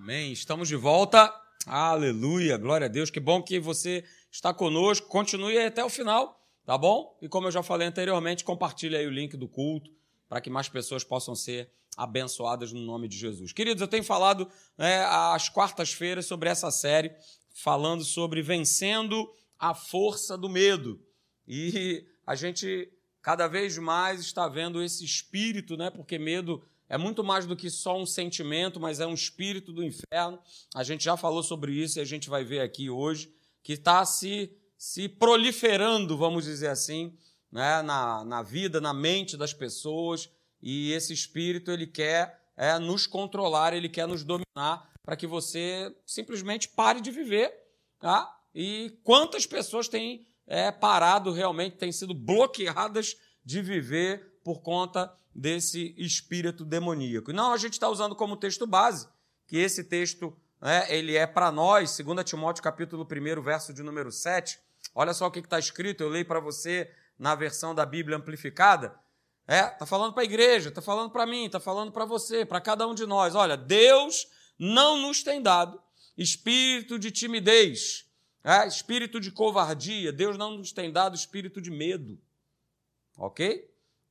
Amém. Estamos de volta. Aleluia. Glória a Deus. Que bom que você está conosco. Continue até o final, tá bom? E como eu já falei anteriormente, compartilhe aí o link do culto para que mais pessoas possam ser abençoadas no nome de Jesus. Queridos, eu tenho falado né, às quartas-feiras sobre essa série, falando sobre vencendo a força do medo. E a gente cada vez mais está vendo esse espírito, né? Porque medo é muito mais do que só um sentimento, mas é um espírito do inferno. A gente já falou sobre isso e a gente vai ver aqui hoje, que está se, se proliferando, vamos dizer assim, né, na, na vida, na mente das pessoas. E esse espírito ele quer é, nos controlar, ele quer nos dominar para que você simplesmente pare de viver. Tá? E quantas pessoas têm é, parado realmente, têm sido bloqueadas de viver por conta desse espírito demoníaco. Não, a gente está usando como texto base, que esse texto né, ele é para nós, 2 Timóteo capítulo 1, verso de número 7. Olha só o que está escrito, eu leio para você na versão da Bíblia amplificada. É, tá falando para a igreja, tá falando para mim, tá falando para você, para cada um de nós. Olha, Deus não nos tem dado espírito de timidez, é, espírito de covardia. Deus não nos tem dado espírito de medo. Ok?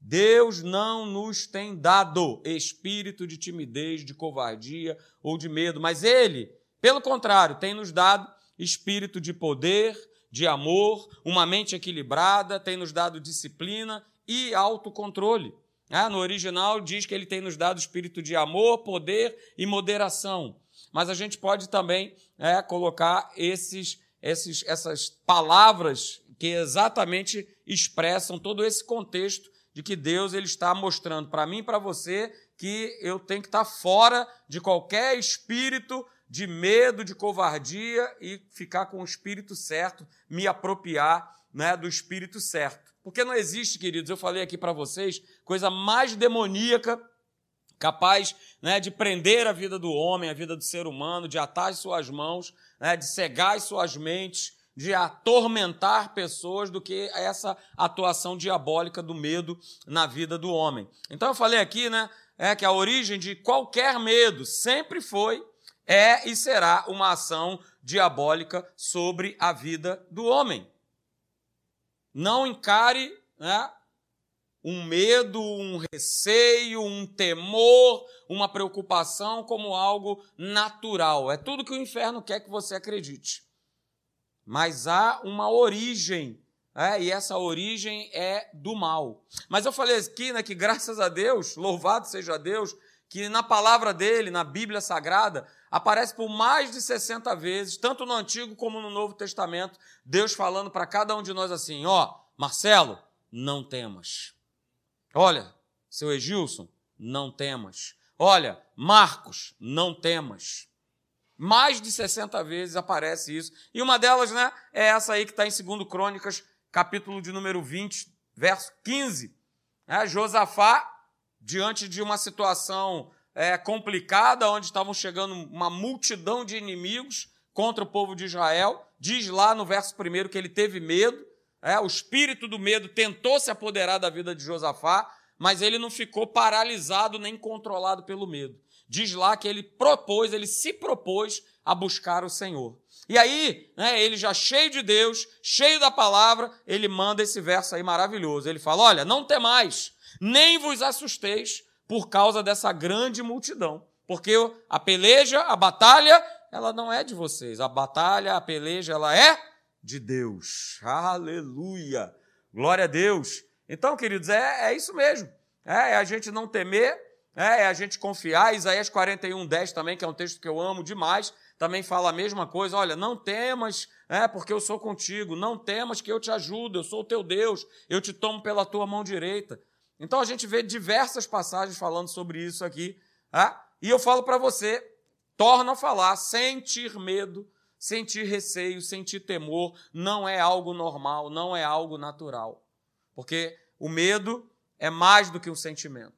Deus não nos tem dado espírito de timidez, de covardia ou de medo, mas Ele, pelo contrário, tem nos dado espírito de poder, de amor, uma mente equilibrada, tem nos dado disciplina e autocontrole. Ah, no original diz que ele tem nos dado espírito de amor, poder e moderação. Mas a gente pode também é, colocar esses, esses, essas palavras que exatamente expressam todo esse contexto de que Deus ele está mostrando para mim e para você que eu tenho que estar fora de qualquer espírito de medo, de covardia e ficar com o espírito certo, me apropriar né, do espírito certo. Porque não existe, queridos, eu falei aqui para vocês, coisa mais demoníaca capaz né, de prender a vida do homem, a vida do ser humano, de atar as suas mãos, né, de cegar as suas mentes, de atormentar pessoas do que essa atuação diabólica do medo na vida do homem. Então eu falei aqui, né, é que a origem de qualquer medo sempre foi, é e será uma ação diabólica sobre a vida do homem. Não encare né, um medo, um receio, um temor, uma preocupação como algo natural. É tudo que o inferno quer que você acredite mas há uma origem, é, e essa origem é do mal. Mas eu falei aqui né, que, graças a Deus, louvado seja Deus, que na palavra dele, na Bíblia Sagrada, aparece por mais de 60 vezes, tanto no Antigo como no Novo Testamento, Deus falando para cada um de nós assim: ó, Marcelo, não temas. Olha, seu Egilson, não temas. Olha, Marcos, não temas. Mais de 60 vezes aparece isso. E uma delas, né, é essa aí que está em 2 Crônicas, capítulo de número 20, verso 15. É, Josafá, diante de uma situação é, complicada, onde estavam chegando uma multidão de inimigos contra o povo de Israel, diz lá no verso 1 que ele teve medo, é, o espírito do medo tentou se apoderar da vida de Josafá, mas ele não ficou paralisado nem controlado pelo medo diz lá que ele propôs, ele se propôs a buscar o Senhor. E aí, né, ele já cheio de Deus, cheio da palavra, ele manda esse verso aí maravilhoso. Ele fala: Olha, não temais, nem vos assusteis por causa dessa grande multidão. Porque a peleja, a batalha, ela não é de vocês. A batalha, a peleja, ela é de Deus. Aleluia! Glória a Deus. Então, queridos, é, é isso mesmo. É, é a gente não temer é, é a gente confiar. Isaías 41, 10 também, que é um texto que eu amo demais, também fala a mesma coisa. Olha, não temas, é, porque eu sou contigo. Não temas que eu te ajudo, eu sou o teu Deus, eu te tomo pela tua mão direita. Então a gente vê diversas passagens falando sobre isso aqui. É? E eu falo para você, torna a falar, sentir medo, sentir receio, sentir temor, não é algo normal, não é algo natural. Porque o medo é mais do que um sentimento.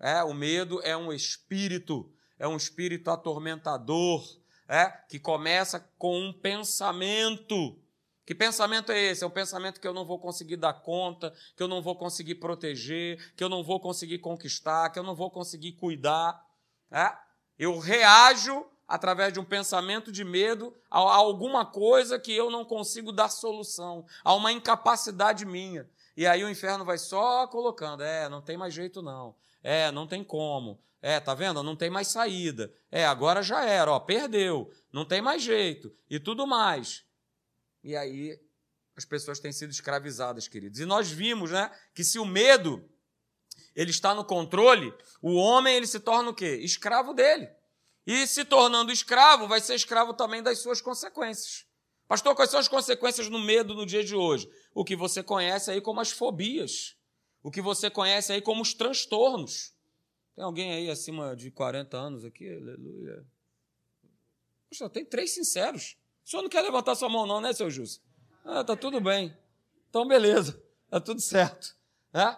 É, o medo é um espírito, é um espírito atormentador, é, que começa com um pensamento. Que pensamento é esse? É um pensamento que eu não vou conseguir dar conta, que eu não vou conseguir proteger, que eu não vou conseguir conquistar, que eu não vou conseguir cuidar. É? Eu reajo através de um pensamento de medo a alguma coisa que eu não consigo dar solução, a uma incapacidade minha. E aí o inferno vai só colocando: é, não tem mais jeito não. É, não tem como. É, tá vendo? Não tem mais saída. É, agora já era, ó, perdeu. Não tem mais jeito. E tudo mais. E aí as pessoas têm sido escravizadas, queridos. E nós vimos, né, que se o medo ele está no controle, o homem ele se torna o quê? Escravo dele. E se tornando escravo, vai ser escravo também das suas consequências. Pastor, quais são as consequências no medo no dia de hoje? O que você conhece aí como as fobias. O que você conhece aí como os transtornos. Tem alguém aí acima de 40 anos aqui? Aleluia. Poxa, tem três sinceros. O senhor não quer levantar sua mão, não, né, seu Júcio? Ah, tá tudo bem. Então, beleza. Tá tudo certo. Né?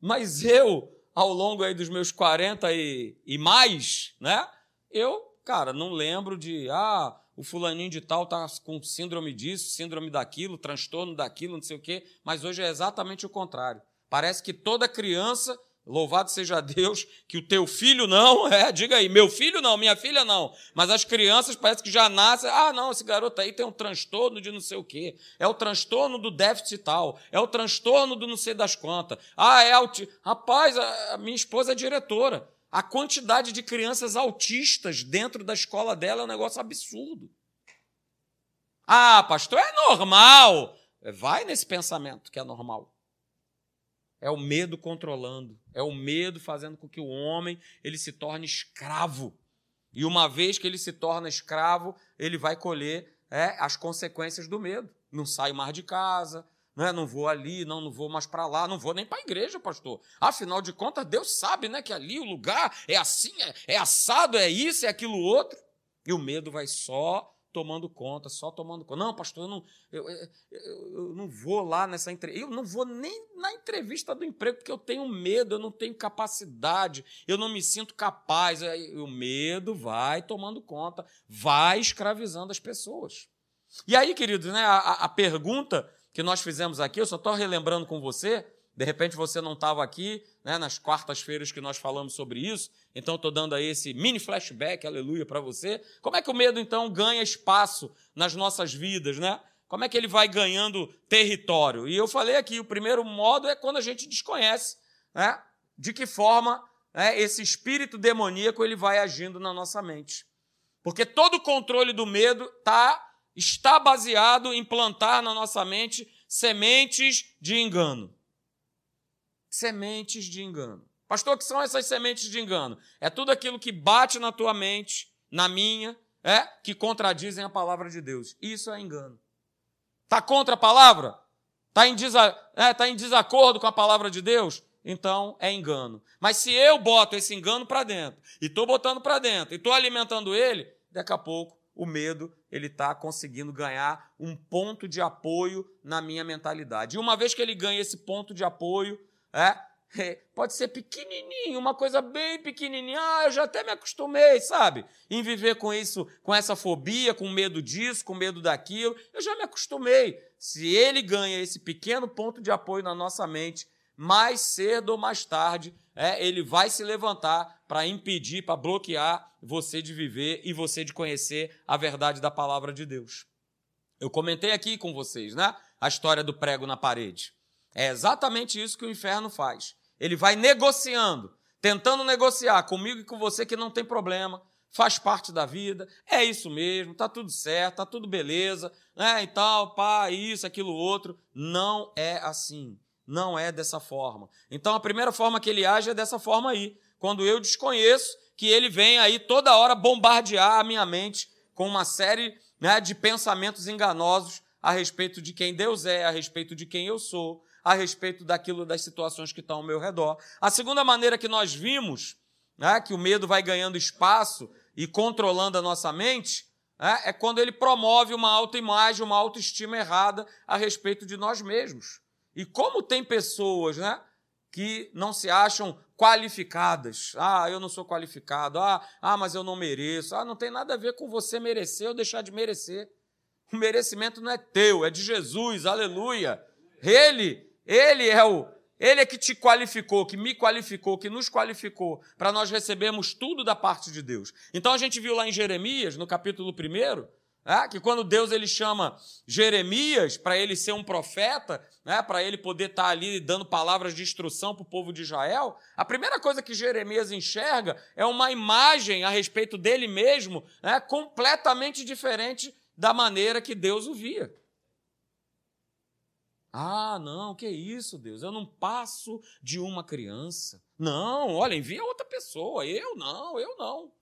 Mas eu, ao longo aí dos meus 40 e, e mais, né? Eu, cara, não lembro de, ah, o fulaninho de tal tá com síndrome disso, síndrome daquilo, transtorno daquilo, não sei o quê, mas hoje é exatamente o contrário. Parece que toda criança Louvado seja Deus que o teu filho não, é, diga aí, meu filho não, minha filha não. Mas as crianças parece que já nascem, ah, não, esse garoto aí tem um transtorno de não sei o quê. É o transtorno do déficit tal, é o transtorno do não sei das quantas. Ah, é auti... Rapaz, a minha esposa é diretora. A quantidade de crianças autistas dentro da escola dela é um negócio absurdo. Ah, pastor, é normal. Vai nesse pensamento que é normal. É o medo controlando, é o medo fazendo com que o homem ele se torne escravo. E uma vez que ele se torna escravo, ele vai colher é, as consequências do medo. Não saio mais de casa, né? não vou ali, não, não vou mais para lá, não vou nem para a igreja, pastor. Afinal de contas, Deus sabe né, que ali o lugar é assim, é, é assado, é isso, é aquilo outro. E o medo vai só tomando conta, só tomando conta. Não, pastor, eu não, eu, eu, eu não vou lá nessa entrevista. Eu não vou nem na entrevista do emprego, porque eu tenho medo, eu não tenho capacidade, eu não me sinto capaz. O medo vai tomando conta, vai escravizando as pessoas. E aí, queridos, né, a, a pergunta que nós fizemos aqui, eu só estou relembrando com você, de repente você não estava aqui né, nas quartas-feiras que nós falamos sobre isso, então estou dando aí esse mini flashback, aleluia, para você. Como é que o medo, então, ganha espaço nas nossas vidas, né? Como é que ele vai ganhando território? E eu falei aqui, o primeiro modo é quando a gente desconhece né, de que forma né, esse espírito demoníaco ele vai agindo na nossa mente. Porque todo o controle do medo tá, está baseado em plantar na nossa mente sementes de engano sementes de engano. Pastor, o que são essas sementes de engano? É tudo aquilo que bate na tua mente, na minha, é que contradizem a palavra de Deus. Isso é engano. Está contra a palavra? Está em, desa, é, tá em desacordo com a palavra de Deus? Então é engano. Mas se eu boto esse engano para dentro, e estou botando para dentro, e estou alimentando ele, daqui a pouco o medo ele está conseguindo ganhar um ponto de apoio na minha mentalidade. E uma vez que ele ganha esse ponto de apoio, é? Pode ser pequenininho, uma coisa bem pequenininha. Ah, eu já até me acostumei, sabe? Em viver com isso, com essa fobia, com medo disso, com medo daquilo. Eu já me acostumei. Se ele ganha esse pequeno ponto de apoio na nossa mente, mais cedo ou mais tarde, é, ele vai se levantar para impedir, para bloquear você de viver e você de conhecer a verdade da palavra de Deus. Eu comentei aqui com vocês, né? A história do prego na parede. É exatamente isso que o inferno faz. Ele vai negociando, tentando negociar comigo e com você que não tem problema, faz parte da vida, é isso mesmo, tá tudo certo, tá tudo beleza, né? E tal, pá, isso, aquilo outro. Não é assim. Não é dessa forma. Então a primeira forma que ele age é dessa forma aí. Quando eu desconheço que ele vem aí toda hora bombardear a minha mente com uma série né, de pensamentos enganosos a respeito de quem Deus é, a respeito de quem eu sou, a respeito daquilo, das situações que estão ao meu redor. A segunda maneira que nós vimos né, que o medo vai ganhando espaço e controlando a nossa mente né, é quando ele promove uma autoimagem, uma autoestima errada a respeito de nós mesmos. E como tem pessoas né, que não se acham qualificadas. Ah, eu não sou qualificado. Ah, ah, mas eu não mereço. Ah, não tem nada a ver com você merecer ou deixar de merecer. O merecimento não é teu, é de Jesus. Aleluia. Ele ele é o Ele é que te qualificou, que me qualificou, que nos qualificou para nós recebermos tudo da parte de Deus. Então a gente viu lá em Jeremias, no capítulo 1, né, que quando Deus ele chama Jeremias para ele ser um profeta, né, para ele poder estar tá ali dando palavras de instrução para o povo de Israel, a primeira coisa que Jeremias enxerga é uma imagem a respeito dele mesmo, né, completamente diferente da maneira que Deus o via. Ah, não, que isso, Deus? Eu não passo de uma criança. Não, olha, envia outra pessoa. Eu não, eu não.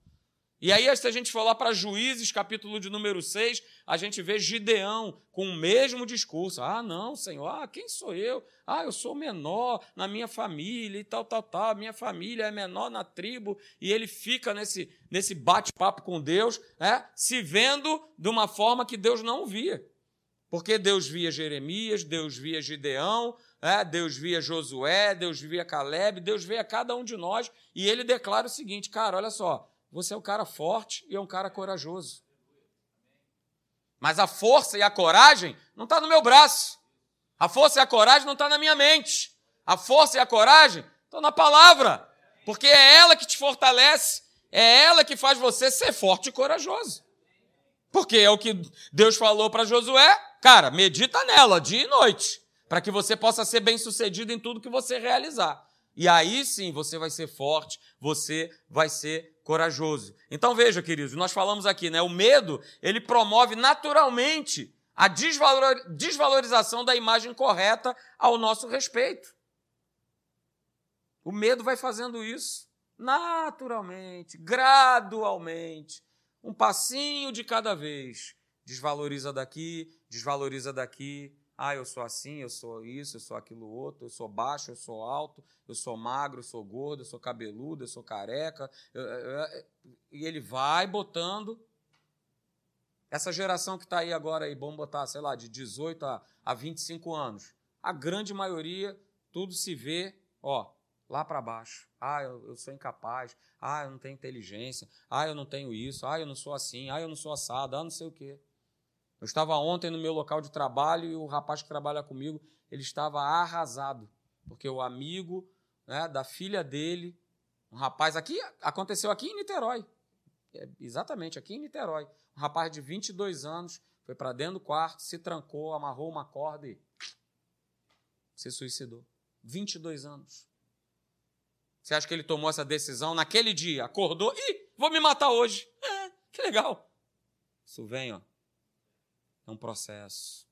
E aí, se a gente for lá para Juízes, capítulo de número 6, a gente vê Gideão com o mesmo discurso. Ah, não, Senhor, ah, quem sou eu? Ah, eu sou menor na minha família e tal, tal, tal. Minha família é menor na tribo. E ele fica nesse, nesse bate-papo com Deus, né, se vendo de uma forma que Deus não via. Porque Deus via Jeremias, Deus via Gideão, é, Deus via Josué, Deus via Caleb, Deus via cada um de nós, e ele declara o seguinte: cara, olha só, você é um cara forte e é um cara corajoso. Mas a força e a coragem não está no meu braço. A força e a coragem não está na minha mente. A força e a coragem estão na palavra. Porque é ela que te fortalece, é ela que faz você ser forte e corajoso. Porque é o que Deus falou para Josué, cara, medita nela dia e noite, para que você possa ser bem-sucedido em tudo que você realizar. E aí sim você vai ser forte, você vai ser corajoso. Então veja, queridos, nós falamos aqui, né? O medo, ele promove naturalmente a desvalorização da imagem correta ao nosso respeito. O medo vai fazendo isso naturalmente, gradualmente, um passinho de cada vez. Desvaloriza daqui, desvaloriza daqui. Ah, eu sou assim, eu sou isso, eu sou aquilo outro, eu sou baixo, eu sou alto, eu sou magro, eu sou gordo, eu sou cabeludo, eu sou careca. E ele vai botando. Essa geração que está aí agora, aí, vamos botar, sei lá, de 18 a, a 25 anos, a grande maioria, tudo se vê, ó, lá para baixo. Ah, eu, eu, sou incapaz. Ah, eu não tenho inteligência. Ah, eu não tenho isso. Ah, eu não sou assim. Ah, eu não sou assado. Ah, não sei o quê. Eu estava ontem no meu local de trabalho e o rapaz que trabalha comigo, ele estava arrasado, porque o amigo né, da filha dele, um rapaz aqui, aconteceu aqui em Niterói, é, exatamente aqui em Niterói, um rapaz de 22 anos foi para dentro do quarto, se trancou, amarrou uma corda e se suicidou. 22 anos. Você acha que ele tomou essa decisão naquele dia? Acordou e vou me matar hoje. É, que legal. Isso vem, ó. É um processo,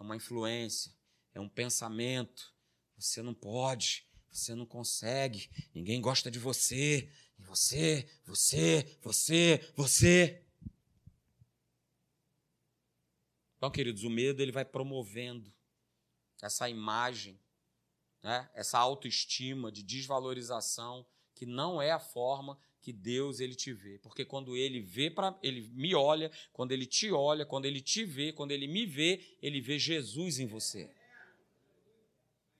é uma influência, é um pensamento. Você não pode, você não consegue, ninguém gosta de você. E você, você, você, você. Então, queridos, o medo ele vai promovendo essa imagem né, essa autoestima de desvalorização, que não é a forma que Deus ele te vê. Porque quando ele vê para ele me olha, quando ele te olha, quando ele te vê, quando ele me vê, ele vê Jesus em você.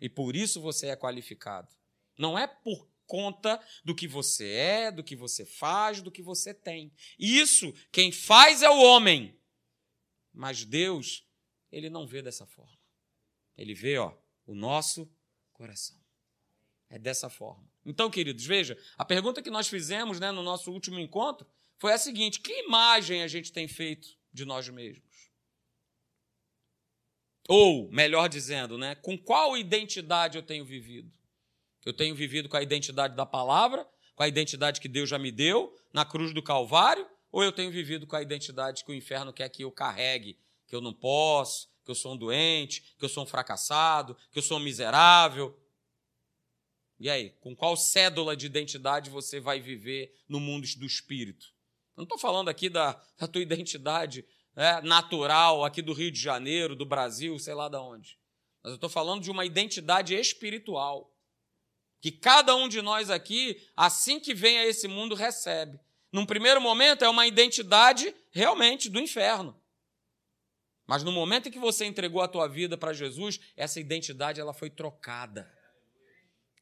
E por isso você é qualificado. Não é por conta do que você é, do que você faz, do que você tem. Isso quem faz é o homem. Mas Deus, ele não vê dessa forma. Ele vê, ó, o nosso coração. É dessa forma. Então, queridos, veja, a pergunta que nós fizemos né, no nosso último encontro foi a seguinte: que imagem a gente tem feito de nós mesmos? Ou, melhor dizendo, né, com qual identidade eu tenho vivido? Eu tenho vivido com a identidade da palavra, com a identidade que Deus já me deu na cruz do Calvário, ou eu tenho vivido com a identidade que o inferno quer que eu carregue, que eu não posso, que eu sou um doente, que eu sou um fracassado, que eu sou um miserável. E aí, com qual cédula de identidade você vai viver no mundo do espírito? Eu não estou falando aqui da, da tua identidade né, natural aqui do Rio de Janeiro, do Brasil, sei lá de onde. Mas eu estou falando de uma identidade espiritual. Que cada um de nós aqui, assim que vem a esse mundo, recebe. Num primeiro momento, é uma identidade realmente do inferno. Mas no momento em que você entregou a tua vida para Jesus, essa identidade ela foi trocada.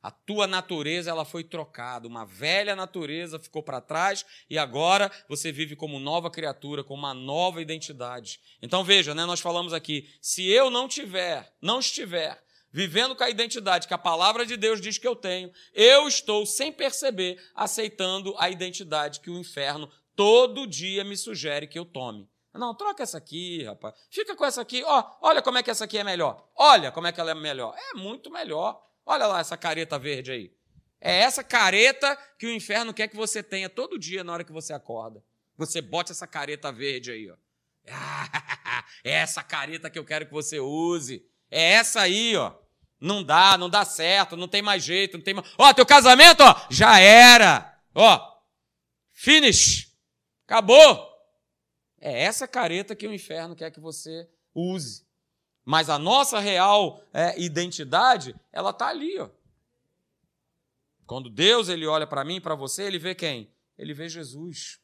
A tua natureza ela foi trocada, uma velha natureza ficou para trás e agora você vive como nova criatura, com uma nova identidade. Então veja, né, nós falamos aqui, se eu não tiver, não estiver vivendo com a identidade que a palavra de Deus diz que eu tenho, eu estou, sem perceber, aceitando a identidade que o inferno todo dia me sugere que eu tome. Não, troca essa aqui, rapaz. Fica com essa aqui. Ó, olha como é que essa aqui é melhor. Olha como é que ela é melhor. É muito melhor. Olha lá essa careta verde aí. É essa careta que o inferno quer que você tenha todo dia na hora que você acorda. Você bote essa careta verde aí, ó. é essa careta que eu quero que você use. É essa aí, ó. Não dá, não dá certo, não tem mais jeito, não tem mais. Ó, teu casamento, ó, já era. Ó, finish. Acabou. É essa careta que o inferno quer que você use. Mas a nossa real é, identidade, ela está ali. Ó. Quando Deus ele olha para mim, para você, ele vê quem? Ele vê Jesus.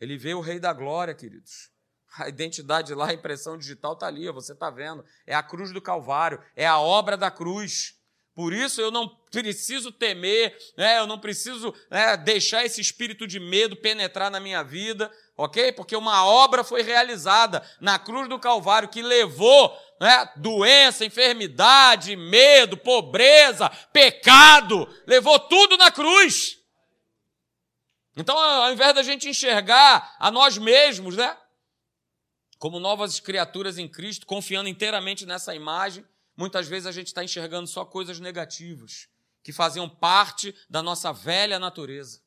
Ele vê o Rei da Glória, queridos. A identidade lá, a impressão digital está ali, ó, você está vendo. É a cruz do Calvário, é a obra da cruz. Por isso eu não preciso temer, né? eu não preciso né, deixar esse espírito de medo penetrar na minha vida, ok? Porque uma obra foi realizada na cruz do Calvário que levou né, doença, enfermidade, medo, pobreza, pecado, levou tudo na cruz. Então, ao invés da gente enxergar a nós mesmos, né, como novas criaturas em Cristo, confiando inteiramente nessa imagem, muitas vezes a gente está enxergando só coisas negativas que faziam parte da nossa velha natureza.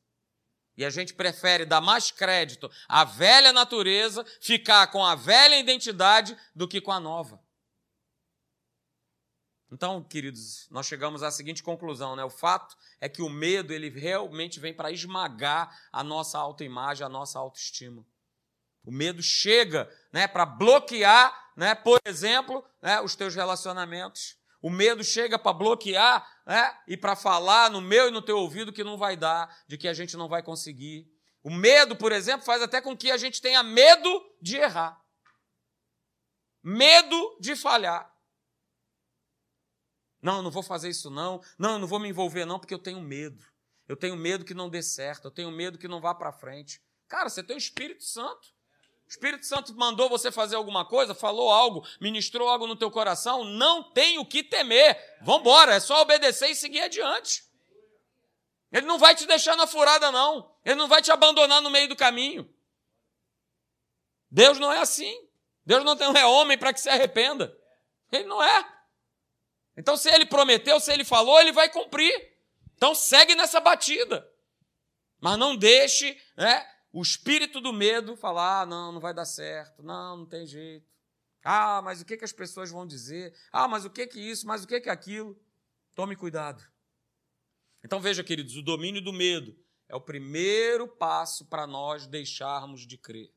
E a gente prefere dar mais crédito à velha natureza, ficar com a velha identidade, do que com a nova. Então, queridos, nós chegamos à seguinte conclusão, né? O fato é que o medo, ele realmente vem para esmagar a nossa autoimagem, a nossa autoestima. O medo chega, né, para bloquear, né, por exemplo, né, os teus relacionamentos. O medo chega para bloquear né? e para falar no meu e no teu ouvido que não vai dar, de que a gente não vai conseguir. O medo, por exemplo, faz até com que a gente tenha medo de errar, medo de falhar. Não, eu não vou fazer isso não. Não, eu não vou me envolver não, porque eu tenho medo. Eu tenho medo que não dê certo. Eu tenho medo que não vá para frente. Cara, você tem o Espírito Santo. O Espírito Santo mandou você fazer alguma coisa, falou algo, ministrou algo no teu coração, não tem o que temer. Vambora, é só obedecer e seguir adiante. Ele não vai te deixar na furada, não. Ele não vai te abandonar no meio do caminho. Deus não é assim. Deus não é homem para que se arrependa. Ele não é. Então, se ele prometeu, se ele falou, ele vai cumprir. Então, segue nessa batida. Mas não deixe né, o espírito do medo falar: ah, não, não vai dar certo, não, não tem jeito. Ah, mas o que, que as pessoas vão dizer? Ah, mas o que que isso? Mas o que que aquilo? Tome cuidado. Então veja, queridos, o domínio do medo é o primeiro passo para nós deixarmos de crer.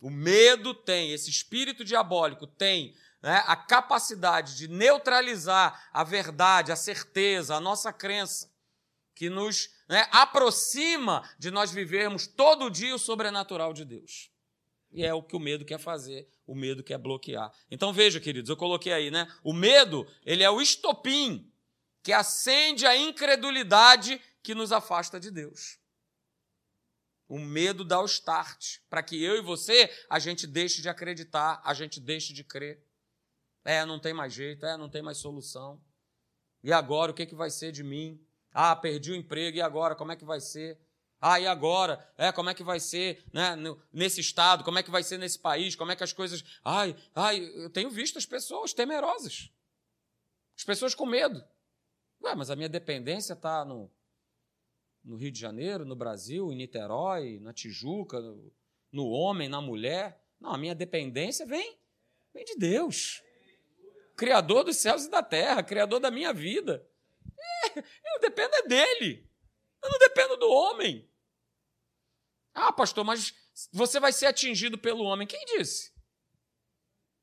O medo tem, esse espírito diabólico tem né, a capacidade de neutralizar a verdade, a certeza, a nossa crença, que nos né, aproxima de nós vivermos todo dia o sobrenatural de Deus. E é o que o medo quer fazer, o medo quer bloquear. Então veja, queridos, eu coloquei aí, né? O medo, ele é o estopim que acende a incredulidade que nos afasta de Deus. O medo dá o start para que eu e você a gente deixe de acreditar, a gente deixe de crer. É, não tem mais jeito, é, não tem mais solução. E agora o que, que vai ser de mim? Ah, perdi o emprego, e agora? Como é que vai ser? Ah, e agora? É, como é que vai ser né, nesse estado? Como é que vai ser nesse país? Como é que as coisas. Ai, ai, eu tenho visto as pessoas temerosas. As pessoas com medo. Ué, mas a minha dependência está no, no Rio de Janeiro, no Brasil, em Niterói, na Tijuca, no, no homem, na mulher. Não, a minha dependência vem, vem de Deus. Criador dos céus e da terra, Criador da minha vida. Eu dependo é dele. Eu não dependo do homem. Ah, pastor, mas você vai ser atingido pelo homem. Quem disse?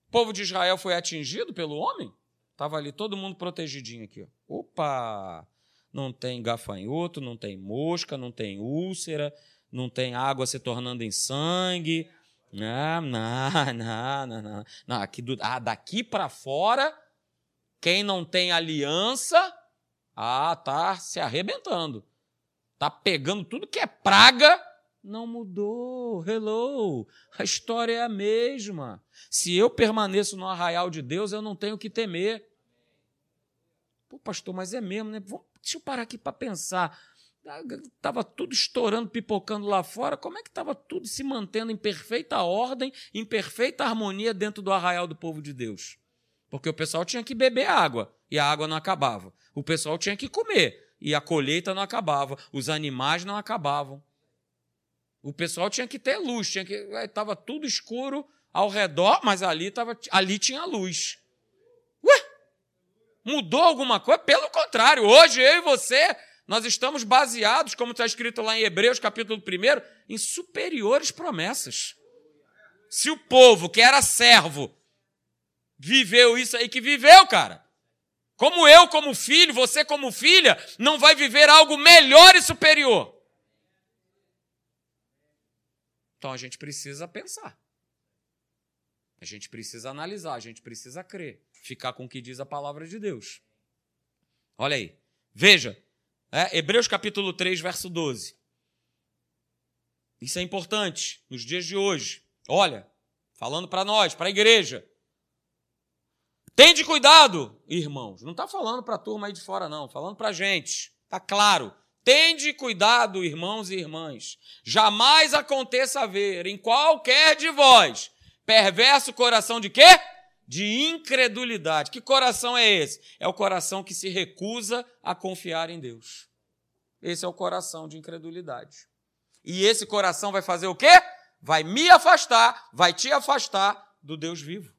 O povo de Israel foi atingido pelo homem? Estava ali todo mundo protegidinho aqui. Opa! Não tem gafanhoto, não tem mosca, não tem úlcera, não tem água se tornando em sangue. Não, não, não, não. não. não aqui do, ah, daqui para fora, quem não tem aliança ah, tá se arrebentando. Tá pegando tudo que é praga. Não mudou. Hello. A história é a mesma. Se eu permaneço no arraial de Deus, eu não tenho que temer. Pô, pastor, mas é mesmo, né? Deixa eu parar aqui para pensar. Estava tudo estourando, pipocando lá fora. Como é que estava tudo se mantendo em perfeita ordem, em perfeita harmonia dentro do arraial do povo de Deus? Porque o pessoal tinha que beber água e a água não acabava. O pessoal tinha que comer e a colheita não acabava. Os animais não acabavam. O pessoal tinha que ter luz, tinha que estava tudo escuro ao redor, mas ali tava, ali tinha luz. Ué? Mudou alguma coisa? Pelo contrário, hoje eu e você nós estamos baseados, como está escrito lá em Hebreus, capítulo 1, em superiores promessas. Se o povo que era servo viveu isso aí que viveu, cara. Como eu, como filho, você, como filha, não vai viver algo melhor e superior. Então a gente precisa pensar. A gente precisa analisar, a gente precisa crer, ficar com o que diz a palavra de Deus. Olha aí. Veja, é, Hebreus capítulo 3, verso 12. Isso é importante nos dias de hoje. Olha, falando para nós, para a igreja. Tende cuidado, irmãos. Não está falando para a turma aí de fora, não. Falando para a gente. Está claro. Tende cuidado, irmãos e irmãs. Jamais aconteça haver em qualquer de vós perverso coração de quê? De incredulidade. Que coração é esse? É o coração que se recusa a confiar em Deus. Esse é o coração de incredulidade. E esse coração vai fazer o quê? Vai me afastar, vai te afastar do Deus vivo.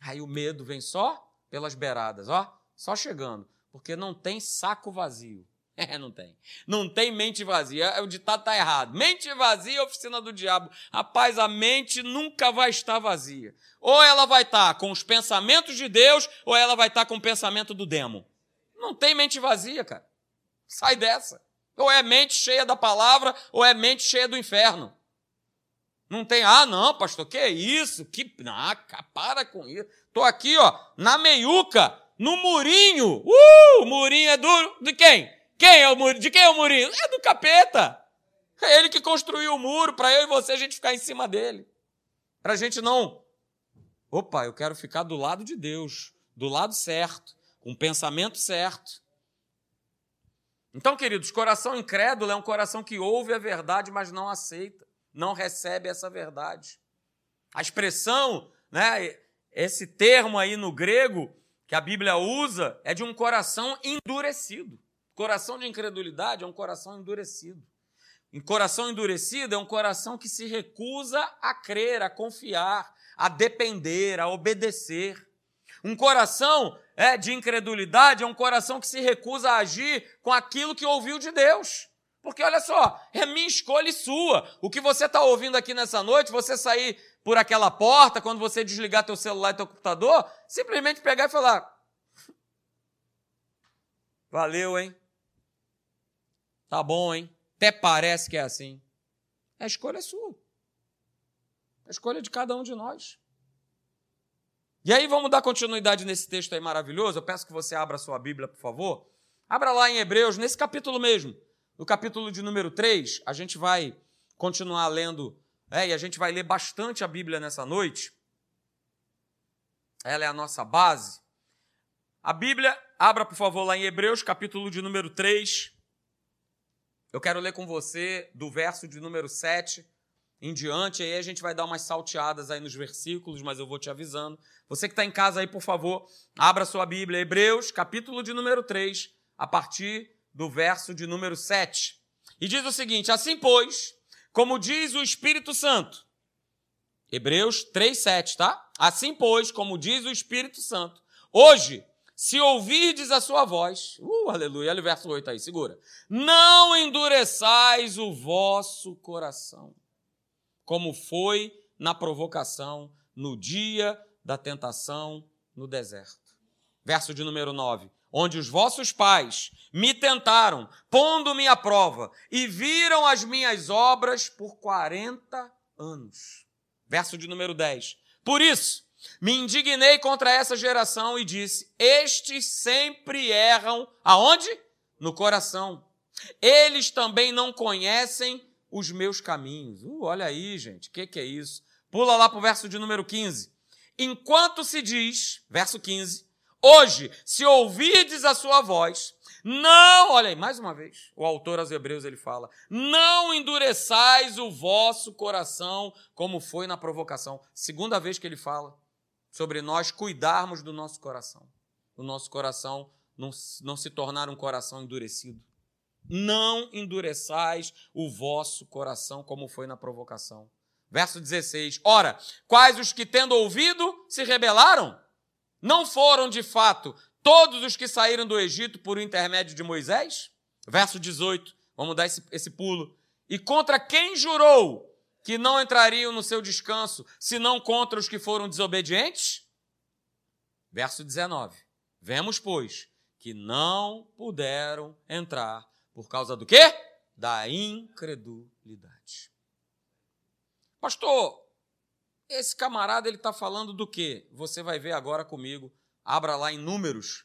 Aí o medo vem só pelas beiradas, ó, só chegando porque não tem saco vazio. É, não tem. Não tem mente vazia. É, o ditado está errado. Mente vazia é oficina do diabo. Rapaz, a mente nunca vai estar vazia. Ou ela vai estar com os pensamentos de Deus, ou ela vai estar com o pensamento do demo. Não tem mente vazia, cara. Sai dessa. Ou é mente cheia da palavra, ou é mente cheia do inferno. Não tem, ah, não, pastor, que isso? Que. Ah, para com isso. Estou aqui, ó, na meiuca, no murinho. Uh, o murinho é do de quem? Quem é o murinho? De quem é o murinho? É do capeta. É ele que construiu o muro para eu e você a gente ficar em cima dele. Para a gente não. Opa, eu quero ficar do lado de Deus, do lado certo, com o pensamento certo. Então, queridos, coração incrédulo é um coração que ouve a verdade, mas não aceita, não recebe essa verdade. A expressão, né, esse termo aí no grego, que a Bíblia usa é de um coração endurecido. Coração de incredulidade é um coração endurecido. Um coração endurecido é um coração que se recusa a crer, a confiar, a depender, a obedecer. Um coração é, de incredulidade é um coração que se recusa a agir com aquilo que ouviu de Deus. Porque olha só, é minha escolha e sua. O que você está ouvindo aqui nessa noite, você sair por aquela porta, quando você desligar teu celular e teu computador, simplesmente pegar e falar: Valeu, hein? Tá bom, hein? Até parece que é assim. A escolha é sua. A escolha é de cada um de nós. E aí vamos dar continuidade nesse texto aí maravilhoso. Eu peço que você abra a sua Bíblia, por favor. Abra lá em Hebreus, nesse capítulo mesmo. No capítulo de número 3, a gente vai continuar lendo é, e a gente vai ler bastante a Bíblia nessa noite. Ela é a nossa base. A Bíblia, abra por favor lá em Hebreus, capítulo de número 3. Eu quero ler com você do verso de número 7 em diante, aí a gente vai dar umas salteadas aí nos versículos, mas eu vou te avisando. Você que está em casa aí, por favor, abra sua Bíblia, Hebreus, capítulo de número 3, a partir do verso de número 7. E diz o seguinte: Assim, pois, como diz o Espírito Santo. Hebreus 3:7, tá? Assim, pois, como diz o Espírito Santo, hoje, se ouvirdes a sua voz, uh, aleluia, olha o verso 8 aí, segura. Não endureçais o vosso coração, como foi na provocação, no dia da tentação no deserto. Verso de número 9 onde os vossos pais me tentaram, pondo-me à prova, e viram as minhas obras por 40 anos. Verso de número 10. Por isso, me indignei contra essa geração e disse: Estes sempre erram aonde? No coração. Eles também não conhecem os meus caminhos. Uh, olha aí, gente, o que, que é isso? Pula lá para o verso de número 15. Enquanto se diz, verso 15, Hoje, se ouvides a sua voz, não, olha aí, mais uma vez, o autor aos Hebreus ele fala: não endureçais o vosso coração como foi na provocação. Segunda vez que ele fala sobre nós cuidarmos do nosso coração. O nosso coração não, não se tornar um coração endurecido. Não endureçais o vosso coração como foi na provocação. Verso 16: Ora, quais os que tendo ouvido se rebelaram? Não foram de fato todos os que saíram do Egito por intermédio de Moisés? Verso 18, vamos dar esse, esse pulo. E contra quem jurou que não entrariam no seu descanso, senão contra os que foram desobedientes? Verso 19. Vemos, pois, que não puderam entrar por causa do quê? Da incredulidade. Pastor, esse camarada ele está falando do quê? Você vai ver agora comigo Abra lá em Números,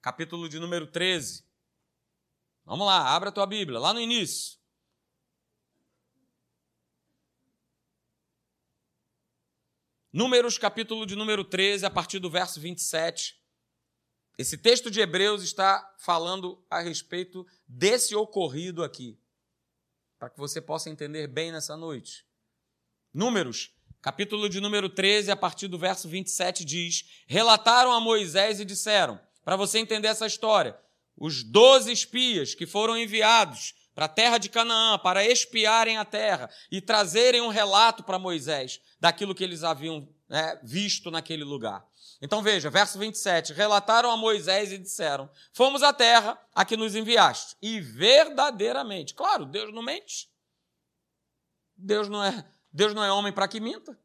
capítulo de número 13. Vamos lá, abra a tua Bíblia, lá no início. Números, capítulo de número 13, a partir do verso 27. Esse texto de Hebreus está falando a respeito desse ocorrido aqui, para que você possa entender bem nessa noite. Números, capítulo de número 13, a partir do verso 27, diz: Relataram a Moisés e disseram, para você entender essa história, os doze espias que foram enviados para a terra de Canaã para espiarem a terra e trazerem um relato para Moisés daquilo que eles haviam né, visto naquele lugar. Então veja, verso 27, relataram a Moisés e disseram: Fomos à terra a que nos enviaste, e verdadeiramente, claro, Deus não mente. Deus não é Deus não é homem para que minta.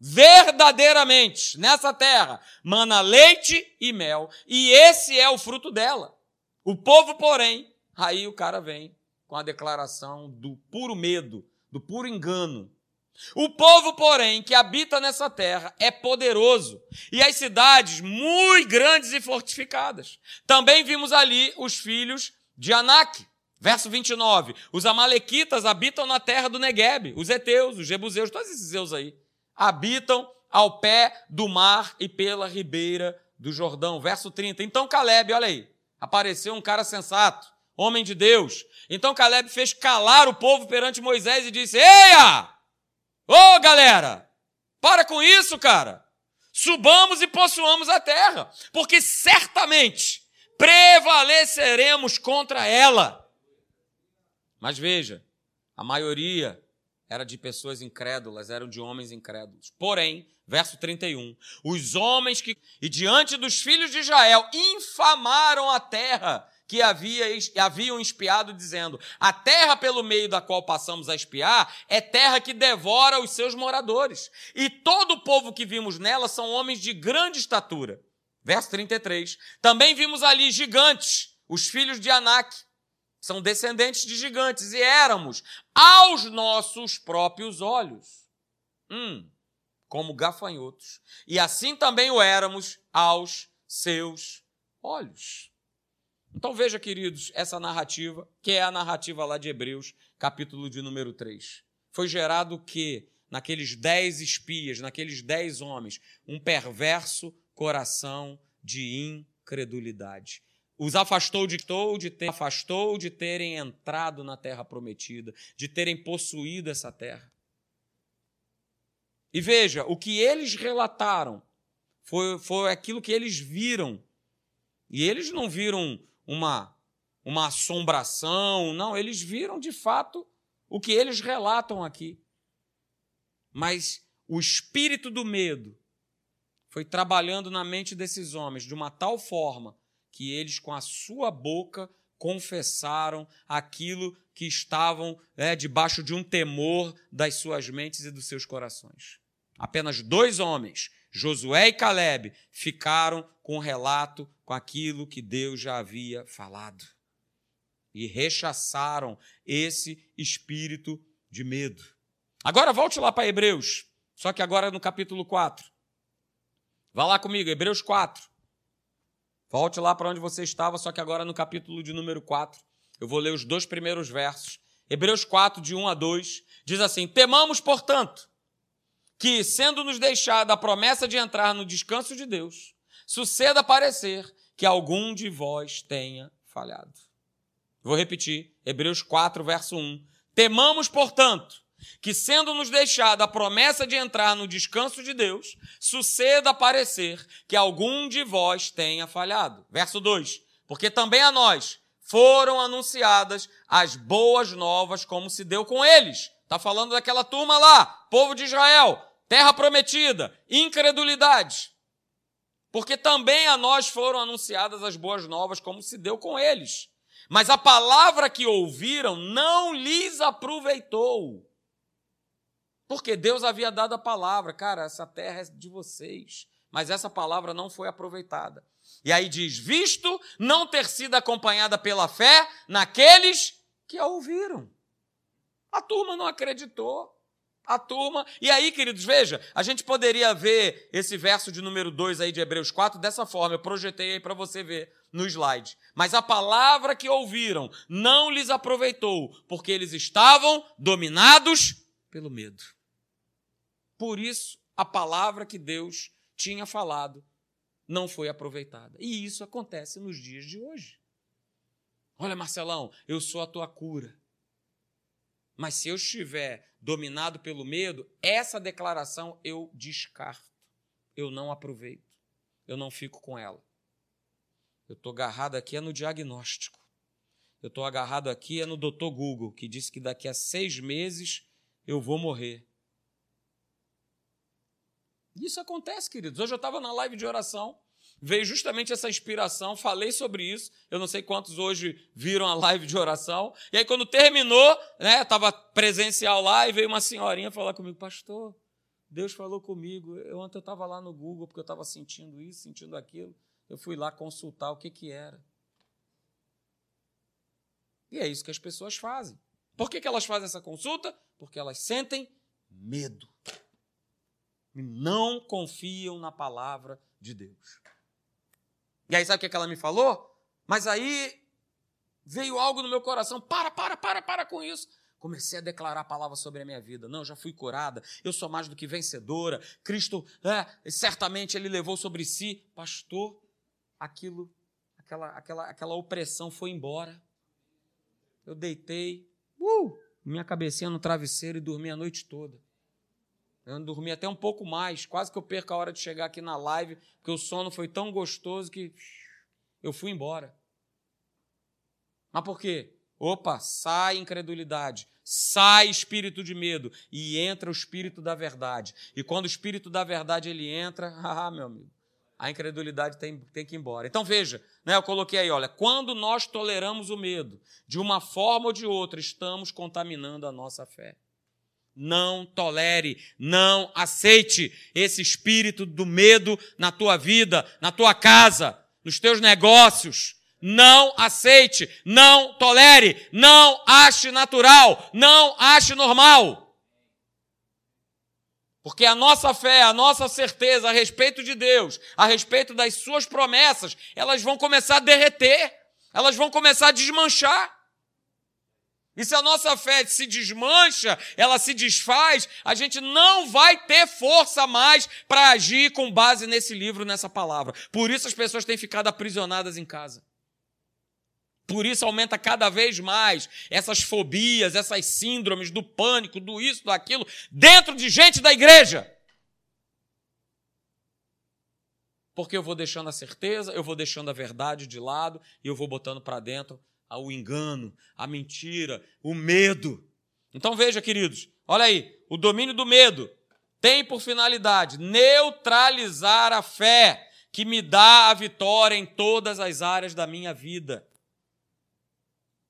Verdadeiramente, nessa terra, mana leite e mel, e esse é o fruto dela. O povo, porém, aí o cara vem com a declaração do puro medo, do puro engano. O povo, porém, que habita nessa terra é poderoso, e as cidades muito grandes e fortificadas. Também vimos ali os filhos de Anak, Verso 29. Os amalequitas habitam na terra do Negueb, os heteus, os jebuseus, todos esses zeus aí, habitam ao pé do mar e pela ribeira do Jordão. Verso 30. Então Caleb, olha aí, apareceu um cara sensato, homem de Deus. Então Caleb fez calar o povo perante Moisés e disse: Eia! Ô oh, galera, para com isso, cara. Subamos e possuamos a terra, porque certamente prevaleceremos contra ela. Mas veja, a maioria era de pessoas incrédulas, eram de homens incrédulos. Porém, verso 31, os homens que, e diante dos filhos de Israel, infamaram a terra que havia, haviam espiado, dizendo: A terra pelo meio da qual passamos a espiar é terra que devora os seus moradores. E todo o povo que vimos nela são homens de grande estatura. Verso 33. Também vimos ali gigantes, os filhos de Anak são descendentes de gigantes e éramos aos nossos próprios olhos. Hum, como gafanhotos. E assim também o éramos aos seus olhos. Então veja, queridos, essa narrativa, que é a narrativa lá de Hebreus, capítulo de número 3. Foi gerado o quê? Naqueles dez espias, naqueles dez homens, um perverso coração de incredulidade os afastou de, de ter, afastou de terem entrado na terra prometida, de terem possuído essa terra. E veja, o que eles relataram foi, foi aquilo que eles viram. E eles não viram uma, uma assombração, não, eles viram de fato o que eles relatam aqui. Mas o espírito do medo foi trabalhando na mente desses homens de uma tal forma que eles, com a sua boca, confessaram aquilo que estavam é, debaixo de um temor das suas mentes e dos seus corações. Apenas dois homens, Josué e Caleb, ficaram com o relato com aquilo que Deus já havia falado. E rechaçaram esse espírito de medo. Agora volte lá para Hebreus, só que agora no capítulo 4. Vá lá comigo, Hebreus 4. Volte lá para onde você estava, só que agora no capítulo de número 4. Eu vou ler os dois primeiros versos. Hebreus 4, de 1 a 2, diz assim: Temamos, portanto, que, sendo-nos deixada a promessa de entrar no descanso de Deus, suceda parecer que algum de vós tenha falhado. Vou repetir, Hebreus 4, verso 1. Temamos, portanto, que, sendo nos deixada a promessa de entrar no descanso de Deus, suceda parecer que algum de vós tenha falhado. Verso 2: Porque também a nós foram anunciadas as boas novas, como se deu com eles. Está falando daquela turma lá, povo de Israel, terra prometida, incredulidade. Porque também a nós foram anunciadas as boas novas, como se deu com eles. Mas a palavra que ouviram não lhes aproveitou. Porque Deus havia dado a palavra, cara, essa terra é de vocês. Mas essa palavra não foi aproveitada. E aí diz: visto não ter sido acompanhada pela fé naqueles que a ouviram. A turma não acreditou. A turma. E aí, queridos, veja, a gente poderia ver esse verso de número 2 aí de Hebreus 4 dessa forma. Eu projetei aí para você ver no slide. Mas a palavra que ouviram não lhes aproveitou, porque eles estavam dominados pelo medo. Por isso, a palavra que Deus tinha falado não foi aproveitada. E isso acontece nos dias de hoje. Olha, Marcelão, eu sou a tua cura. Mas se eu estiver dominado pelo medo, essa declaração eu descarto. Eu não aproveito. Eu não fico com ela. Eu estou agarrado aqui é no diagnóstico. Eu estou agarrado aqui é no doutor Google, que disse que daqui a seis meses eu vou morrer. Isso acontece, queridos. Hoje eu estava na live de oração veio justamente essa inspiração, falei sobre isso. Eu não sei quantos hoje viram a live de oração. E aí, quando terminou, né, estava presencial lá e veio uma senhorinha falar comigo, pastor. Deus falou comigo. Eu, ontem eu estava lá no Google porque eu estava sentindo isso, sentindo aquilo. Eu fui lá consultar o que, que era. E é isso que as pessoas fazem. Por que, que elas fazem essa consulta? Porque elas sentem medo. E não confiam na palavra de Deus. E aí, sabe o que ela me falou? Mas aí veio algo no meu coração: para, para, para, para com isso. Comecei a declarar a palavra sobre a minha vida. Não, já fui curada, eu sou mais do que vencedora. Cristo, é, certamente, ele levou sobre si. Pastor, aquilo, aquela, aquela, aquela opressão foi embora. Eu deitei, uh, minha cabecinha no travesseiro e dormi a noite toda. Eu dormi até um pouco mais, quase que eu perco a hora de chegar aqui na live, porque o sono foi tão gostoso que eu fui embora. Mas por quê? Opa, sai incredulidade, sai espírito de medo e entra o espírito da verdade. E quando o espírito da verdade ele entra, ah, meu amigo, a incredulidade tem, tem que ir embora. Então veja, né, eu coloquei aí, olha, quando nós toleramos o medo, de uma forma ou de outra, estamos contaminando a nossa fé. Não tolere, não aceite esse espírito do medo na tua vida, na tua casa, nos teus negócios. Não aceite, não tolere, não ache natural, não ache normal. Porque a nossa fé, a nossa certeza a respeito de Deus, a respeito das suas promessas, elas vão começar a derreter, elas vão começar a desmanchar. E se a nossa fé se desmancha, ela se desfaz, a gente não vai ter força mais para agir com base nesse livro, nessa palavra. Por isso as pessoas têm ficado aprisionadas em casa. Por isso aumenta cada vez mais essas fobias, essas síndromes do pânico, do isso, do aquilo, dentro de gente da igreja. Porque eu vou deixando a certeza, eu vou deixando a verdade de lado e eu vou botando para dentro ao engano, a mentira, o medo. Então veja, queridos, olha aí, o domínio do medo tem por finalidade neutralizar a fé que me dá a vitória em todas as áreas da minha vida.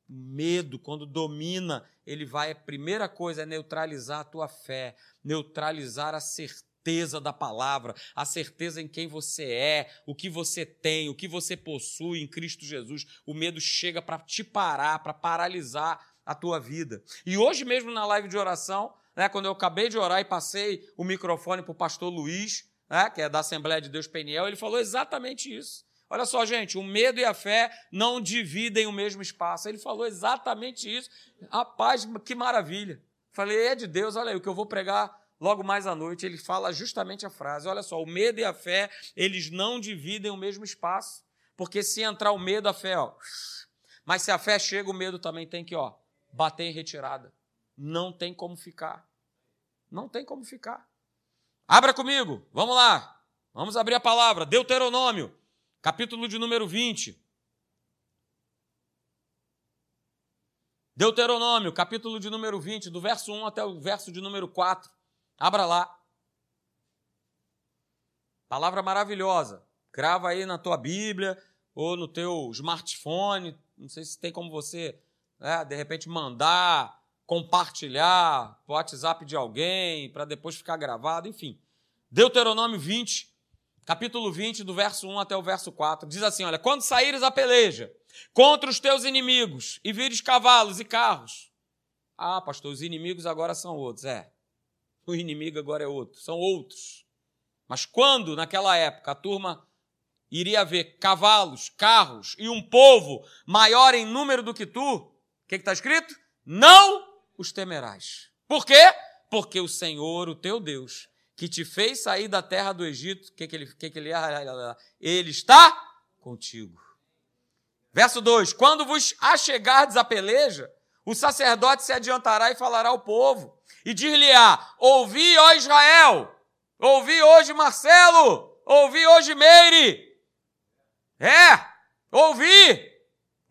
Medo, quando domina, ele vai, a primeira coisa é neutralizar a tua fé, neutralizar a certeza certeza da palavra, a certeza em quem você é, o que você tem, o que você possui em Cristo Jesus. O medo chega para te parar, para paralisar a tua vida. E hoje mesmo na live de oração, né, quando eu acabei de orar e passei o microfone para o pastor Luiz, né, que é da Assembleia de Deus Peniel, ele falou exatamente isso. Olha só, gente, o medo e a fé não dividem o mesmo espaço. Ele falou exatamente isso. Rapaz, que maravilha. Falei, é de Deus, olha aí, o que eu vou pregar logo mais à noite, ele fala justamente a frase: olha só, o medo e a fé, eles não dividem o mesmo espaço. Porque se entrar o medo, a fé, ó. Mas se a fé chega, o medo também tem que, ó, bater em retirada. Não tem como ficar. Não tem como ficar. Abra comigo, vamos lá. Vamos abrir a palavra. Deuteronômio, capítulo de número 20. Deuteronômio, capítulo de número 20, do verso 1 até o verso de número 4. Abra lá. Palavra maravilhosa. Grava aí na tua Bíblia ou no teu smartphone. Não sei se tem como você, né, de repente, mandar, compartilhar o WhatsApp de alguém para depois ficar gravado, enfim. Deuteronômio 20, capítulo 20, do verso 1 até o verso 4. Diz assim: Olha, quando saíres a peleja contra os teus inimigos e vires cavalos e carros. Ah, pastor, os inimigos agora são outros. É, o inimigo agora é outro, são outros. Mas quando, naquela época, a turma iria ver cavalos, carros e um povo maior em número do que tu, o que está escrito? Não os temerás. Por quê? Porque o Senhor, o teu Deus, que te fez sair da terra do Egito, que, que, ele, que, que ele é? Ele está contigo. Verso 2: Quando vos achegardes a peleja, o sacerdote se adiantará e falará ao povo, e dir-lhe-á: Ouvi, ó Israel, ouvi hoje Marcelo, ouvi hoje Meire. É, ouvi.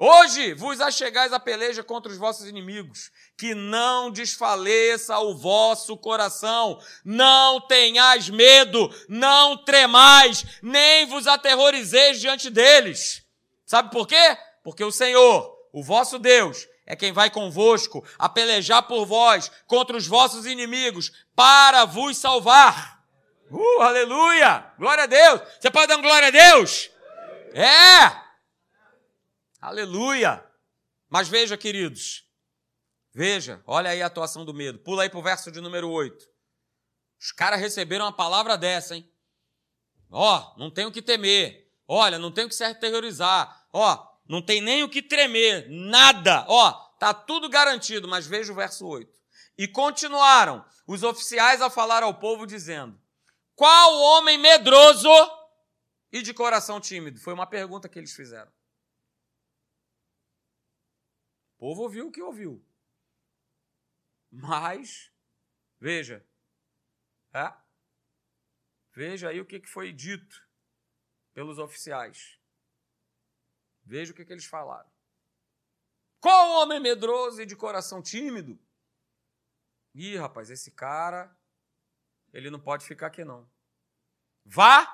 Hoje vos achegais a peleja contra os vossos inimigos, que não desfaleça o vosso coração, não tenhais medo, não tremais, nem vos aterrorizeis diante deles Sabe por quê? Porque o Senhor, o vosso Deus, é quem vai convosco a pelejar por vós contra os vossos inimigos para vos salvar. Uh, aleluia! Glória a Deus! Você pode dar um glória a Deus? É! Aleluia! Mas veja, queridos, veja, olha aí a atuação do medo. Pula aí para o verso de número 8. Os caras receberam uma palavra dessa, hein? Ó, não tem o que temer. Olha, não tem o que se aterrorizar ó, não tem nem o que tremer, nada, ó, tá tudo garantido, mas veja o verso 8. E continuaram os oficiais a falar ao povo, dizendo: Qual homem medroso e de coração tímido? Foi uma pergunta que eles fizeram. O povo ouviu o que ouviu. Mas, veja, é? veja aí o que foi dito pelos oficiais. Veja o que, que eles falaram. Qual homem medroso e de coração tímido? Ih, rapaz, esse cara, ele não pode ficar aqui não. Vá,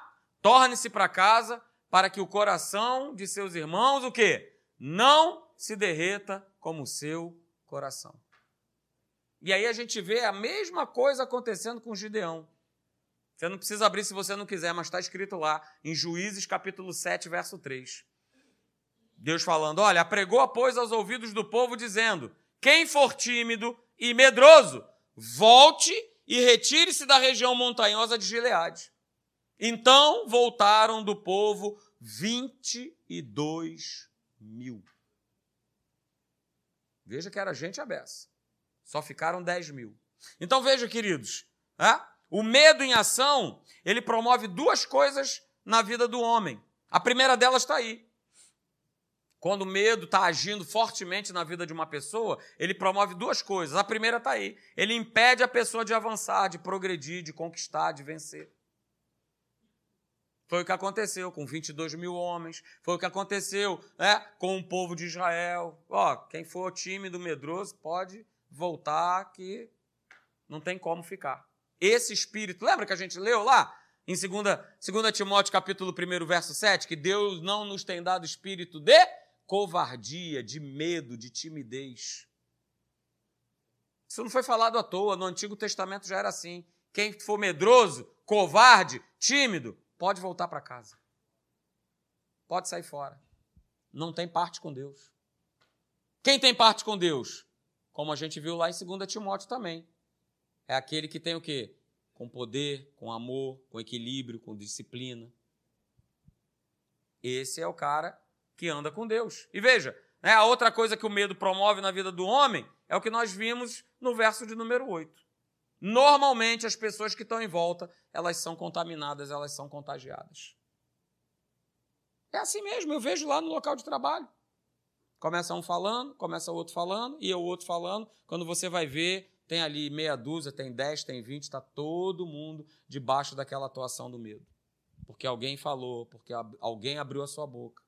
torne-se para casa, para que o coração de seus irmãos, o quê? Não se derreta como o seu coração. E aí a gente vê a mesma coisa acontecendo com Gideão. Você não precisa abrir se você não quiser, mas está escrito lá em Juízes capítulo 7, verso 3. Deus falando: Olha, apregou, pois, aos ouvidos do povo, dizendo: Quem for tímido e medroso, volte e retire-se da região montanhosa de Gileade. Então voltaram do povo 22 mil. Veja que era gente abessa. Só ficaram 10 mil. Então veja, queridos, é? o medo em ação, ele promove duas coisas na vida do homem. A primeira delas está aí. Quando o medo está agindo fortemente na vida de uma pessoa, ele promove duas coisas. A primeira está aí. Ele impede a pessoa de avançar, de progredir, de conquistar, de vencer. Foi o que aconteceu com 22 mil homens. Foi o que aconteceu né, com o povo de Israel. Ó, quem for tímido, medroso, pode voltar que não tem como ficar. Esse espírito, lembra que a gente leu lá? Em 2, 2 Timóteo capítulo 1, verso 7, que Deus não nos tem dado espírito de covardia, de medo, de timidez. Isso não foi falado à toa, no Antigo Testamento já era assim. Quem for medroso, covarde, tímido, pode voltar para casa. Pode sair fora. Não tem parte com Deus. Quem tem parte com Deus? Como a gente viu lá em 2 Timóteo também. É aquele que tem o quê? Com poder, com amor, com equilíbrio, com disciplina. Esse é o cara que anda com Deus. E veja, né, a outra coisa que o medo promove na vida do homem é o que nós vimos no verso de número 8. normalmente as pessoas que estão em volta, elas são contaminadas, elas são contagiadas. É assim mesmo, eu vejo lá no local de trabalho. Começa um falando, começa outro falando, e o outro falando. Quando você vai ver, tem ali meia dúzia, tem dez, tem vinte, está todo mundo debaixo daquela atuação do medo. Porque alguém falou, porque alguém abriu a sua boca.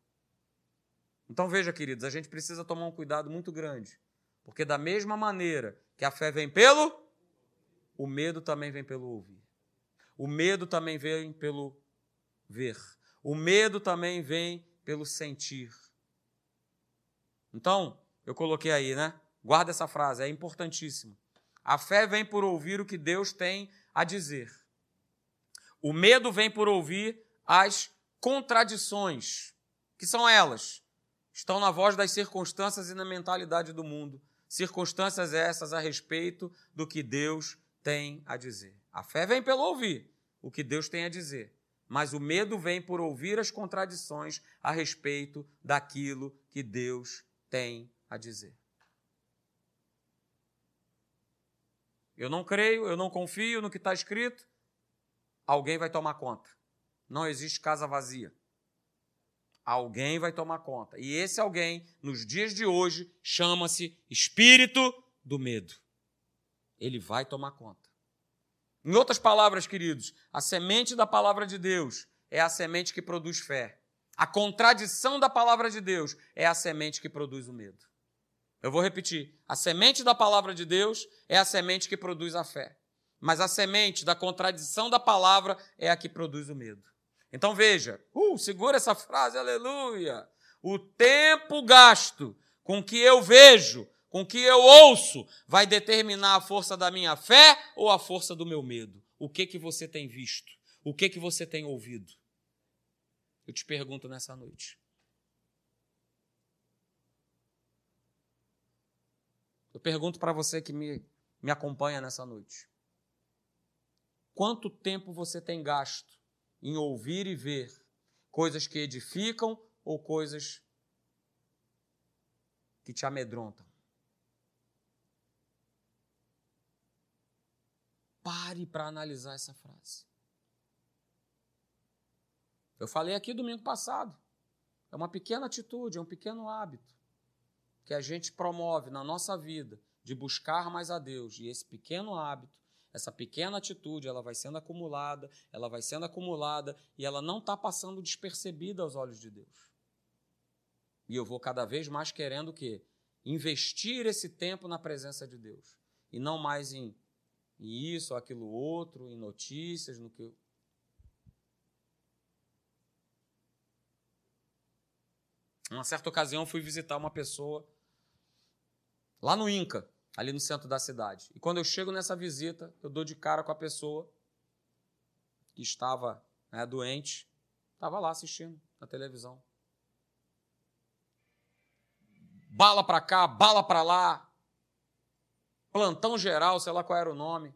Então veja, queridos, a gente precisa tomar um cuidado muito grande. Porque da mesma maneira que a fé vem pelo, o medo também vem pelo ouvir. O medo também vem pelo ver. O medo também vem pelo sentir. Então, eu coloquei aí, né? Guarda essa frase, é importantíssima. A fé vem por ouvir o que Deus tem a dizer. O medo vem por ouvir as contradições, que são elas. Estão na voz das circunstâncias e na mentalidade do mundo. Circunstâncias essas a respeito do que Deus tem a dizer. A fé vem pelo ouvir o que Deus tem a dizer, mas o medo vem por ouvir as contradições a respeito daquilo que Deus tem a dizer. Eu não creio, eu não confio no que está escrito. Alguém vai tomar conta. Não existe casa vazia. Alguém vai tomar conta. E esse alguém, nos dias de hoje, chama-se Espírito do Medo. Ele vai tomar conta. Em outras palavras, queridos, a semente da palavra de Deus é a semente que produz fé. A contradição da palavra de Deus é a semente que produz o medo. Eu vou repetir. A semente da palavra de Deus é a semente que produz a fé. Mas a semente da contradição da palavra é a que produz o medo. Então veja, uh, segura essa frase, aleluia. O tempo gasto com que eu vejo, com que eu ouço, vai determinar a força da minha fé ou a força do meu medo. O que que você tem visto? O que que você tem ouvido? Eu te pergunto nessa noite. Eu pergunto para você que me, me acompanha nessa noite: quanto tempo você tem gasto em ouvir e ver coisas que edificam ou coisas que te amedrontam? Pare para analisar essa frase. Eu falei aqui domingo passado. É uma pequena atitude, é um pequeno hábito que a gente promove na nossa vida de buscar mais a Deus e esse pequeno hábito, essa pequena atitude, ela vai sendo acumulada, ela vai sendo acumulada e ela não está passando despercebida aos olhos de Deus. E eu vou cada vez mais querendo o quê? Investir esse tempo na presença de Deus. E não mais em, em isso aquilo outro, em notícias, no que. Uma certa ocasião fui visitar uma pessoa lá no Inca, ali no centro da cidade. E quando eu chego nessa visita, eu dou de cara com a pessoa que estava né, doente, estava lá assistindo na televisão. Bala para cá, bala para lá, plantão geral, sei lá qual era o nome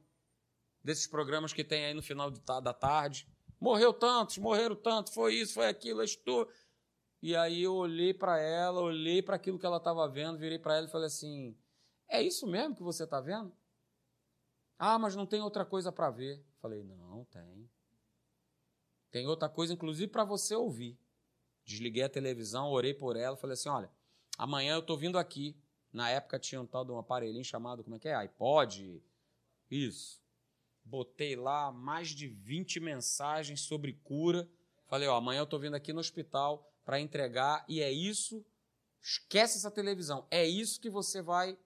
desses programas que tem aí no final da tarde. Morreu tantos, morreram tantos, foi isso, foi aquilo, estou. E aí eu olhei para ela, olhei para aquilo que ela estava vendo, virei para ela e falei assim: É isso mesmo que você está vendo? Ah, mas não tem outra coisa para ver. Falei: Não, tem. Tem outra coisa, inclusive, para você ouvir. Desliguei a televisão, orei por ela, falei assim: Olha, amanhã eu estou vindo aqui. Na época tinha um tal de um aparelhinho chamado, como é que é? iPod? Isso. Botei lá mais de 20 mensagens sobre cura. Falei: Ó, amanhã eu estou vindo aqui no hospital para entregar e é isso. Esquece essa televisão. É isso que você vai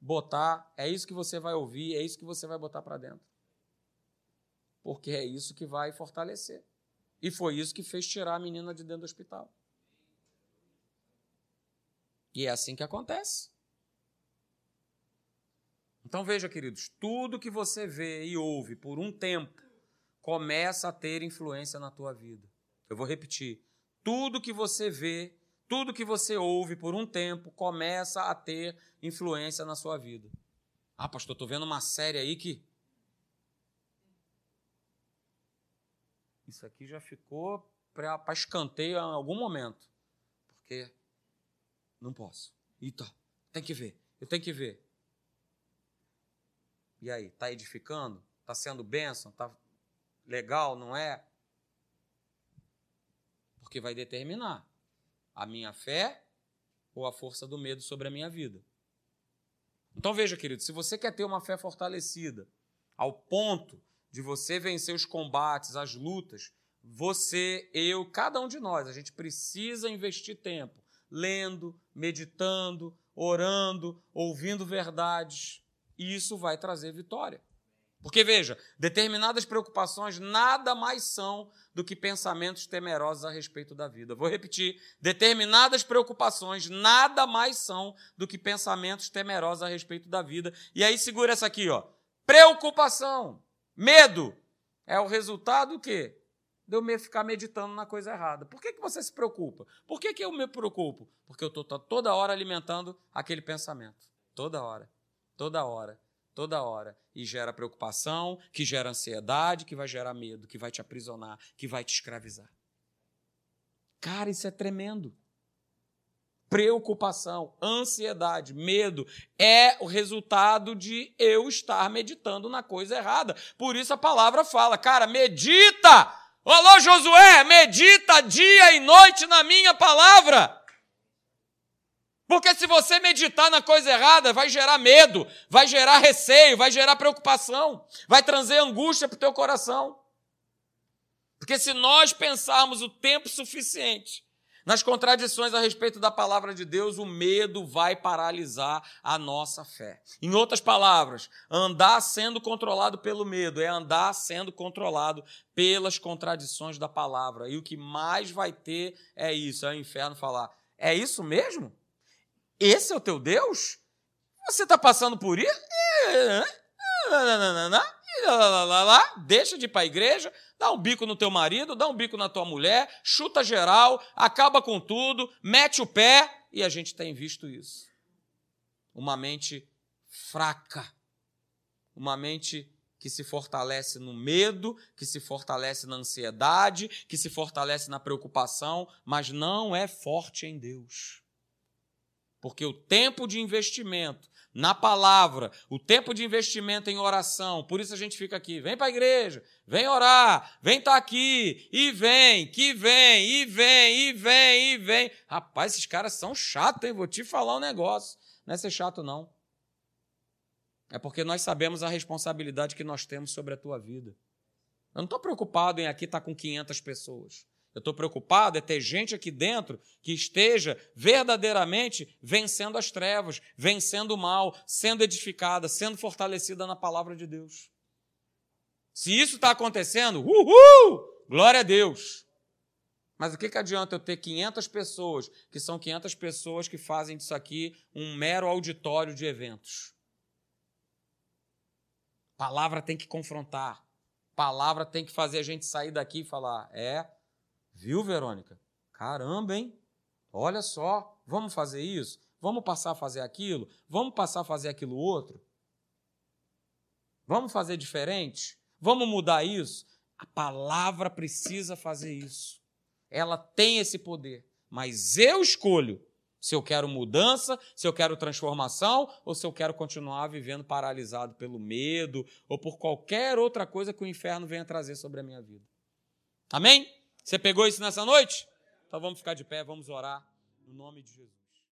botar, é isso que você vai ouvir, é isso que você vai botar para dentro. Porque é isso que vai fortalecer. E foi isso que fez tirar a menina de dentro do hospital. E é assim que acontece. Então veja, queridos, tudo que você vê e ouve por um tempo começa a ter influência na tua vida. Eu vou repetir tudo que você vê, tudo que você ouve por um tempo começa a ter influência na sua vida. Ah, pastor, estou vendo uma série aí que. Isso aqui já ficou para escanteio em algum momento. Porque não posso. Então, tem que ver. Eu tenho que ver. E aí, está edificando? Está sendo bênção? Está legal, não é? Porque vai determinar a minha fé ou a força do medo sobre a minha vida. Então veja, querido, se você quer ter uma fé fortalecida, ao ponto de você vencer os combates, as lutas, você, eu, cada um de nós, a gente precisa investir tempo lendo, meditando, orando, ouvindo verdades, e isso vai trazer vitória. Porque veja, determinadas preocupações nada mais são do que pensamentos temerosos a respeito da vida. Vou repetir: determinadas preocupações nada mais são do que pensamentos temerosos a respeito da vida. E aí segura essa aqui, ó. Preocupação, medo é o resultado do quê? De eu ficar meditando na coisa errada. Por que, que você se preocupa? Por que, que eu me preocupo? Porque eu estou toda hora alimentando aquele pensamento. Toda hora. Toda hora toda hora e gera preocupação, que gera ansiedade, que vai gerar medo, que vai te aprisionar, que vai te escravizar. Cara, isso é tremendo. Preocupação, ansiedade, medo é o resultado de eu estar meditando na coisa errada. Por isso a palavra fala, cara, medita! Alô, Josué, medita dia e noite na minha palavra. Porque se você meditar na coisa errada, vai gerar medo, vai gerar receio, vai gerar preocupação, vai trazer angústia para o teu coração. Porque se nós pensarmos o tempo suficiente nas contradições a respeito da palavra de Deus, o medo vai paralisar a nossa fé. Em outras palavras, andar sendo controlado pelo medo é andar sendo controlado pelas contradições da palavra. E o que mais vai ter é isso, é o inferno falar: é isso mesmo? Esse é o teu Deus? Você está passando por isso? Deixa de ir para a igreja, dá um bico no teu marido, dá um bico na tua mulher, chuta geral, acaba com tudo, mete o pé, e a gente tem visto isso. Uma mente fraca, uma mente que se fortalece no medo, que se fortalece na ansiedade, que se fortalece na preocupação, mas não é forte em Deus. Porque o tempo de investimento na palavra, o tempo de investimento em oração, por isso a gente fica aqui, vem para a igreja, vem orar, vem estar tá aqui, e vem, que vem, e vem, e vem, e vem. Rapaz, esses caras são chatos, hein? Vou te falar um negócio. Não é ser chato, não. É porque nós sabemos a responsabilidade que nós temos sobre a tua vida. Eu não estou preocupado em aqui estar tá com 500 pessoas. Eu estou preocupado é ter gente aqui dentro que esteja verdadeiramente vencendo as trevas, vencendo o mal, sendo edificada, sendo fortalecida na palavra de Deus. Se isso está acontecendo, uhul! Glória a Deus! Mas o que, que adianta eu ter 500 pessoas, que são 500 pessoas que fazem disso aqui um mero auditório de eventos? Palavra tem que confrontar. Palavra tem que fazer a gente sair daqui e falar: é, Viu, Verônica? Caramba, hein? Olha só, vamos fazer isso? Vamos passar a fazer aquilo? Vamos passar a fazer aquilo outro? Vamos fazer diferente? Vamos mudar isso? A palavra precisa fazer isso. Ela tem esse poder. Mas eu escolho se eu quero mudança, se eu quero transformação ou se eu quero continuar vivendo paralisado pelo medo ou por qualquer outra coisa que o inferno venha trazer sobre a minha vida. Amém? Você pegou isso nessa noite? Então vamos ficar de pé, vamos orar no nome de Jesus.